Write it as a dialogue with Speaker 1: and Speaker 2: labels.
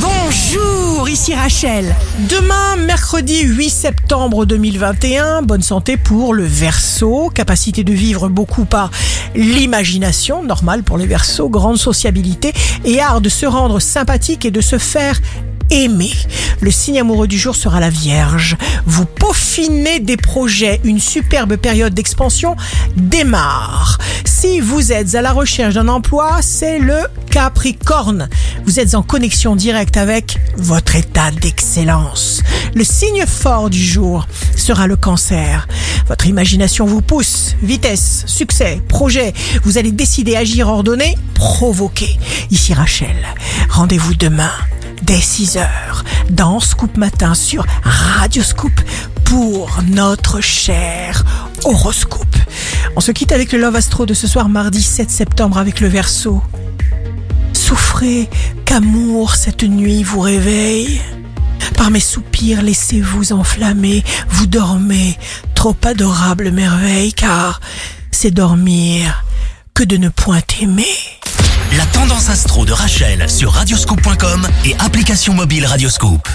Speaker 1: Bonjour, ici Rachel. Demain, mercredi 8 septembre 2021, bonne santé pour le verso, capacité de vivre beaucoup par l'imagination, normal pour les versos, grande sociabilité et art de se rendre sympathique et de se faire aimer. Le signe amoureux du jour sera la Vierge. Vous peaufinez des projets, une superbe période d'expansion démarre. Si vous êtes à la recherche d'un emploi, c'est le Capricorne. Vous êtes en connexion directe avec votre état d'excellence. Le signe fort du jour sera le cancer. Votre imagination vous pousse. Vitesse, succès, projet. Vous allez décider, agir, ordonner, provoquer. Ici Rachel. Rendez-vous demain dès 6h dans Scoop Matin sur Radio Scoop pour notre cher horoscope. On se quitte avec le Love Astro de ce soir mardi 7 septembre avec le Verseau. Souffrez qu'amour cette nuit vous réveille. Par mes soupirs, laissez-vous enflammer, vous dormez, trop adorable merveille, car c'est dormir que de ne point aimer.
Speaker 2: La tendance astro de Rachel sur radioscope.com et application mobile Radioscope.